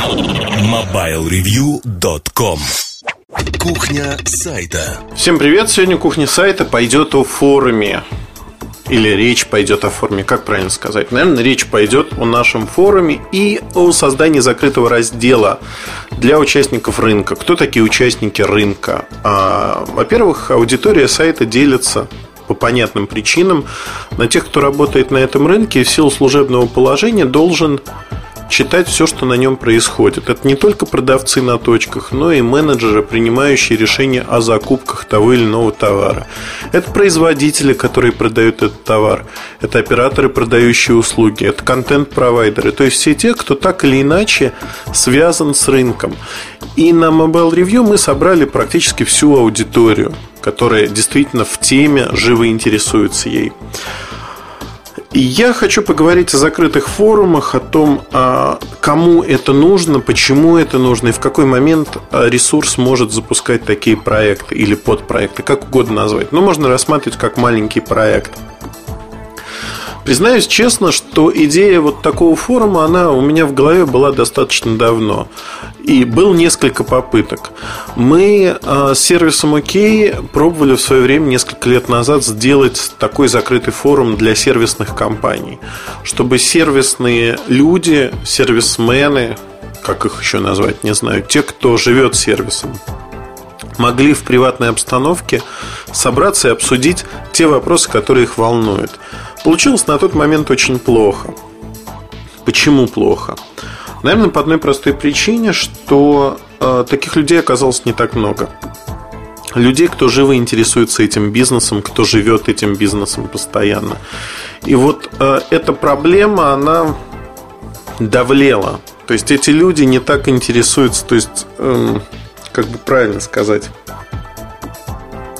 MobileReview.com Кухня сайта Всем привет! Сегодня кухня сайта пойдет о форуме или речь пойдет о форуме, как правильно сказать? Наверное, речь пойдет о нашем форуме и о создании закрытого раздела для участников рынка. Кто такие участники рынка? А, во-первых, аудитория сайта делится по понятным причинам на тех, кто работает на этом рынке и в силу служебного положения должен читать все, что на нем происходит. Это не только продавцы на точках, но и менеджеры, принимающие решения о закупках того или иного товара. Это производители, которые продают этот товар. Это операторы, продающие услуги. Это контент-провайдеры. То есть все те, кто так или иначе связан с рынком. И на Mobile Review мы собрали практически всю аудиторию, которая действительно в теме живо интересуется ей. Я хочу поговорить о закрытых форумах, о том, а, кому это нужно, почему это нужно и в какой момент а, ресурс может запускать такие проекты или подпроекты, как угодно назвать. Но можно рассматривать как маленький проект. Признаюсь честно, что идея вот такого форума, она у меня в голове была достаточно давно. И было несколько попыток. Мы э, с сервисом ОК пробовали в свое время, несколько лет назад, сделать такой закрытый форум для сервисных компаний. Чтобы сервисные люди, сервисмены, как их еще назвать, не знаю, те, кто живет сервисом, могли в приватной обстановке собраться и обсудить те вопросы, которые их волнуют. Получилось на тот момент очень плохо. Почему плохо? Наверное, по одной простой причине, что э, таких людей оказалось не так много. Людей, кто живо интересуется этим бизнесом, кто живет этим бизнесом постоянно. И вот э, эта проблема, она давлела. То есть эти люди не так интересуются, то есть, э, как бы правильно сказать,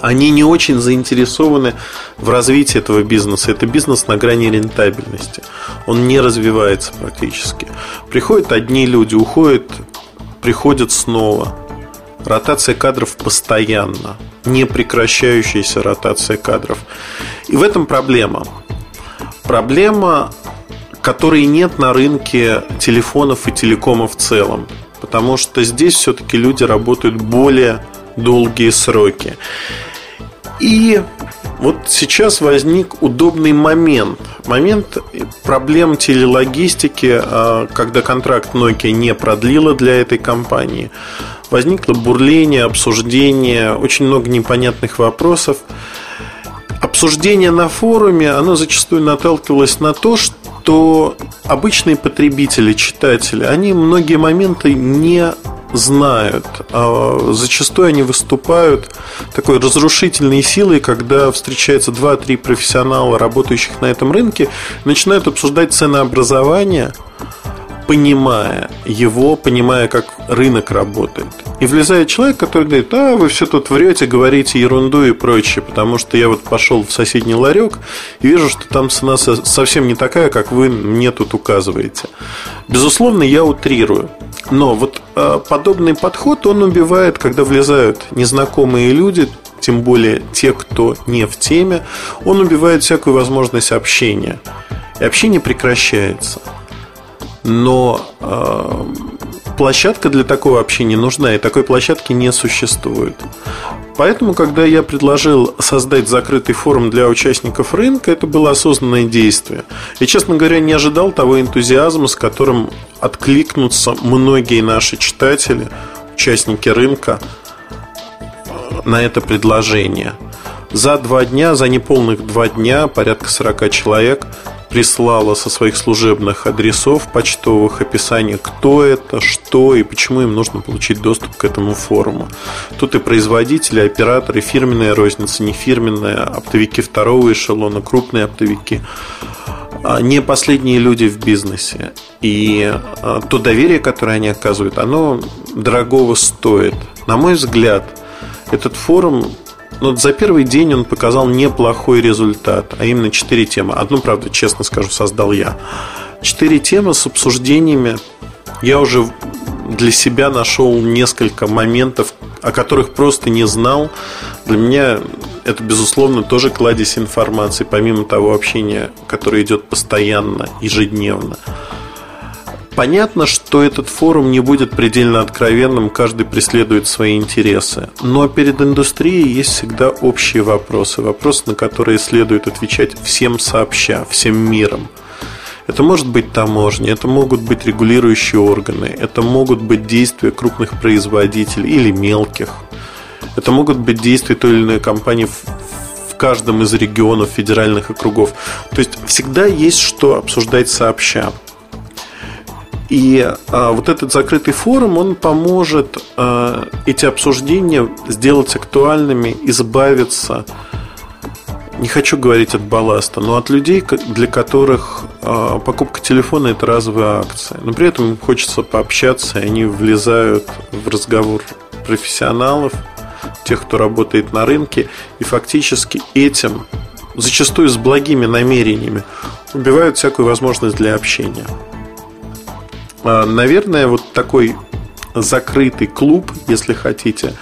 они не очень заинтересованы в развитии этого бизнеса. Это бизнес на грани рентабельности. Он не развивается практически. Приходят одни люди, уходят, приходят снова. Ротация кадров постоянно. Не прекращающаяся ротация кадров. И в этом проблема. Проблема, которой нет на рынке телефонов и телекома в целом. Потому что здесь все-таки люди работают более долгие сроки. И вот сейчас возник удобный момент. Момент проблем телелогистики, а, когда контракт Nokia не продлила для этой компании. Возникло бурление, обсуждение, очень много непонятных вопросов. Обсуждение на форуме, оно зачастую наталкивалось на то, что обычные потребители, читатели, они многие моменты не знают. А зачастую они выступают такой разрушительной силой, когда встречаются 2-3 профессионала, работающих на этом рынке, начинают обсуждать ценообразование – понимая его, понимая, как рынок работает. И влезает человек, который говорит, а, вы все тут врете, говорите ерунду и прочее, потому что я вот пошел в соседний ларек и вижу, что там цена совсем не такая, как вы мне тут указываете. Безусловно, я утрирую. Но вот э, подобный подход, он убивает, когда влезают незнакомые люди, тем более те, кто не в теме, он убивает всякую возможность общения. И общение прекращается но э, площадка для такого общения нужна, и такой площадки не существует. Поэтому, когда я предложил создать закрытый форум для участников рынка, это было осознанное действие. И, честно говоря, не ожидал того энтузиазма, с которым откликнутся многие наши читатели, участники рынка э, на это предложение. За два дня, за неполных два дня, порядка 40 человек прислала со своих служебных адресов почтовых описание, кто это, что и почему им нужно получить доступ к этому форуму. Тут и производители, операторы, фирменная розница, нефирменная, оптовики второго эшелона, крупные оптовики а, не последние люди в бизнесе. И а, то доверие, которое они оказывают, оно дорогого стоит. На мой взгляд, этот форум но за первый день он показал неплохой результат, а именно четыре темы. Одну, правда, честно скажу, создал я. Четыре темы с обсуждениями. Я уже для себя нашел несколько моментов, о которых просто не знал. Для меня это, безусловно, тоже кладезь информации, помимо того общения, которое идет постоянно, ежедневно. Понятно, что этот форум не будет предельно откровенным, каждый преследует свои интересы. Но перед индустрией есть всегда общие вопросы, вопросы, на которые следует отвечать всем сообща, всем миром. Это может быть таможня, это могут быть регулирующие органы, это могут быть действия крупных производителей или мелких. Это могут быть действия той или иной компании в каждом из регионов федеральных округов. То есть всегда есть что обсуждать сообща. И а, вот этот закрытый форум, он поможет а, эти обсуждения сделать актуальными, избавиться, не хочу говорить от балласта, но от людей, для которых а, покупка телефона это разовая акция. Но при этом им хочется пообщаться, и они влезают в разговор профессионалов, тех, кто работает на рынке, и фактически этим, зачастую с благими намерениями, убивают всякую возможность для общения. А, наверное, вот такой закрытый клуб, если хотите,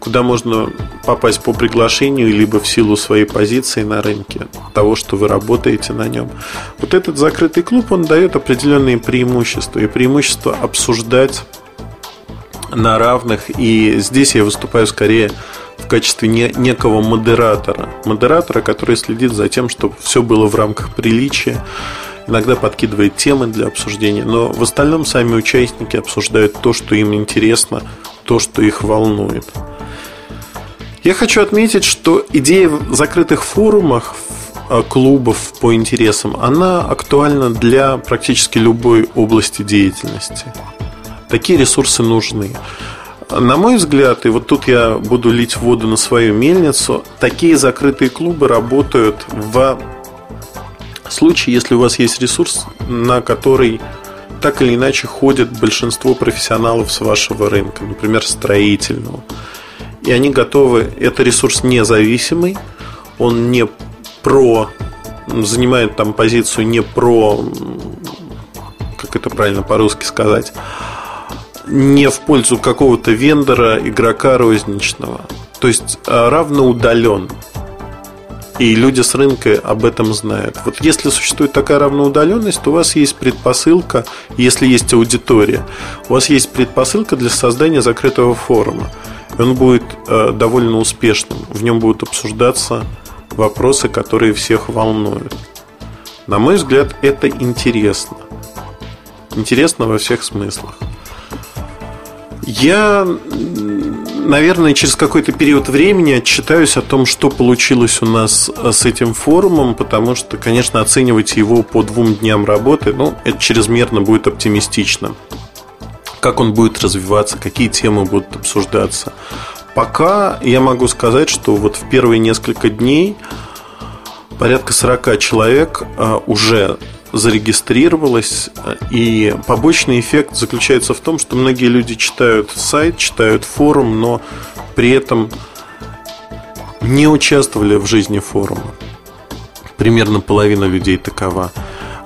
куда можно попасть по приглашению, либо в силу своей позиции на рынке, того, что вы работаете на нем. Вот этот закрытый клуб, он дает определенные преимущества. И преимущество обсуждать на равных. И здесь я выступаю скорее в качестве некого модератора. Модератора, который следит за тем, чтобы все было в рамках приличия иногда подкидывает темы для обсуждения, но в остальном сами участники обсуждают то, что им интересно, то, что их волнует. Я хочу отметить, что идея в закрытых форумах, а, клубов по интересам, она актуальна для практически любой области деятельности. Такие ресурсы нужны. На мой взгляд, и вот тут я буду лить воду на свою мельницу, такие закрытые клубы работают в случае, если у вас есть ресурс, на который так или иначе ходит большинство профессионалов с вашего рынка, например, строительного. И они готовы, это ресурс независимый, он не про, занимает там позицию не про, как это правильно по-русски сказать, не в пользу какого-то вендора, игрока розничного. То есть а, равно удален. И люди с рынка об этом знают. Вот если существует такая равноудаленность, то у вас есть предпосылка, если есть аудитория, у вас есть предпосылка для создания закрытого форума. И он будет э, довольно успешным. В нем будут обсуждаться вопросы, которые всех волнуют. На мой взгляд, это интересно. Интересно во всех смыслах. Я наверное, через какой-то период времени отчитаюсь о том, что получилось у нас э, с этим форумом, потому что, конечно, оценивать его по двум дням работы, ну, это чрезмерно будет оптимистично. Как он будет развиваться, какие темы будут обсуждаться. Пока я могу сказать, что вот в первые несколько дней порядка 40 человек э, уже зарегистрировалось. И побочный эффект заключается в том, что многие люди читают сайт, читают форум, но при этом не участвовали в жизни форума. Примерно половина людей такова.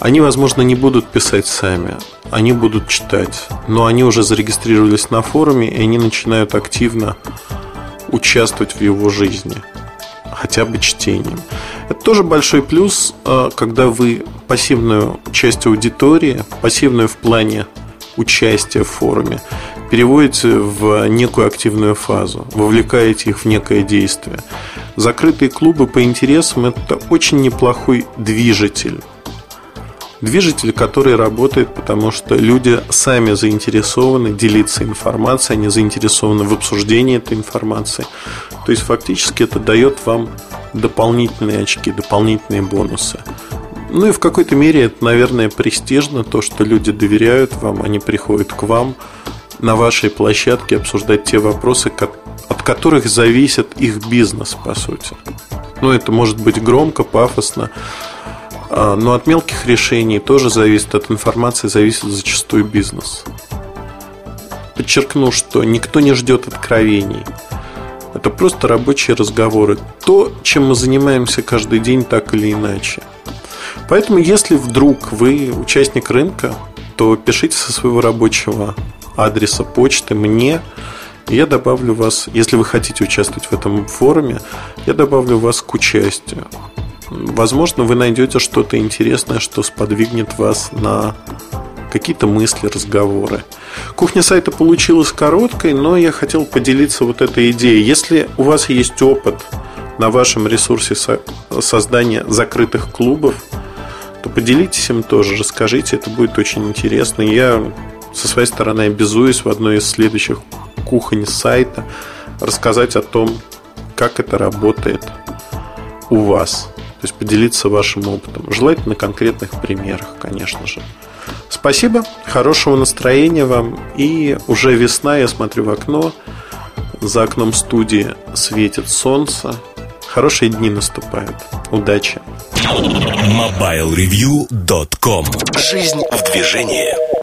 Они, возможно, не будут писать сами, они будут читать, но они уже зарегистрировались на форуме, и они начинают активно участвовать в его жизни хотя бы чтением. Это тоже большой плюс, а, когда вы пассивную часть аудитории, пассивную в плане участия в форуме, переводите в некую активную фазу, вовлекаете их в некое действие. Закрытые клубы по интересам – это очень неплохой движитель Движитель, который работает, потому что люди сами заинтересованы делиться информацией, они заинтересованы в обсуждении этой информации. То есть фактически это дает вам дополнительные очки, дополнительные бонусы. Ну и в какой-то мере это, наверное, престижно, то, что люди доверяют вам, они приходят к вам на вашей площадке обсуждать те вопросы, от которых зависит их бизнес, по сути. Ну, это может быть громко, пафосно, но от мелких решений тоже зависит, от информации зависит зачастую бизнес. Подчеркну, что никто не ждет откровений. Это просто рабочие разговоры. То, чем мы занимаемся каждый день так или иначе. Поэтому, если вдруг вы участник рынка, то пишите со своего рабочего адреса почты мне. Я добавлю вас, если вы хотите участвовать в этом форуме, я добавлю вас к участию. Возможно, вы найдете что-то интересное, что сподвигнет вас на какие-то мысли, разговоры. Кухня сайта получилась короткой, но я хотел поделиться вот этой идеей. Если у вас есть опыт на вашем ресурсе создания закрытых клубов, то поделитесь им тоже, расскажите, это будет очень интересно. Я со своей стороны обязуюсь в одной из следующих кухонь сайта рассказать о том, как это работает у вас. Есть поделиться вашим опытом. Желательно конкретных примерах, конечно же. Спасибо, хорошего настроения вам. И уже весна, я смотрю в окно. За окном студии светит солнце. Хорошие дни наступают. Удачи. MobileReview.com Жизнь в движении.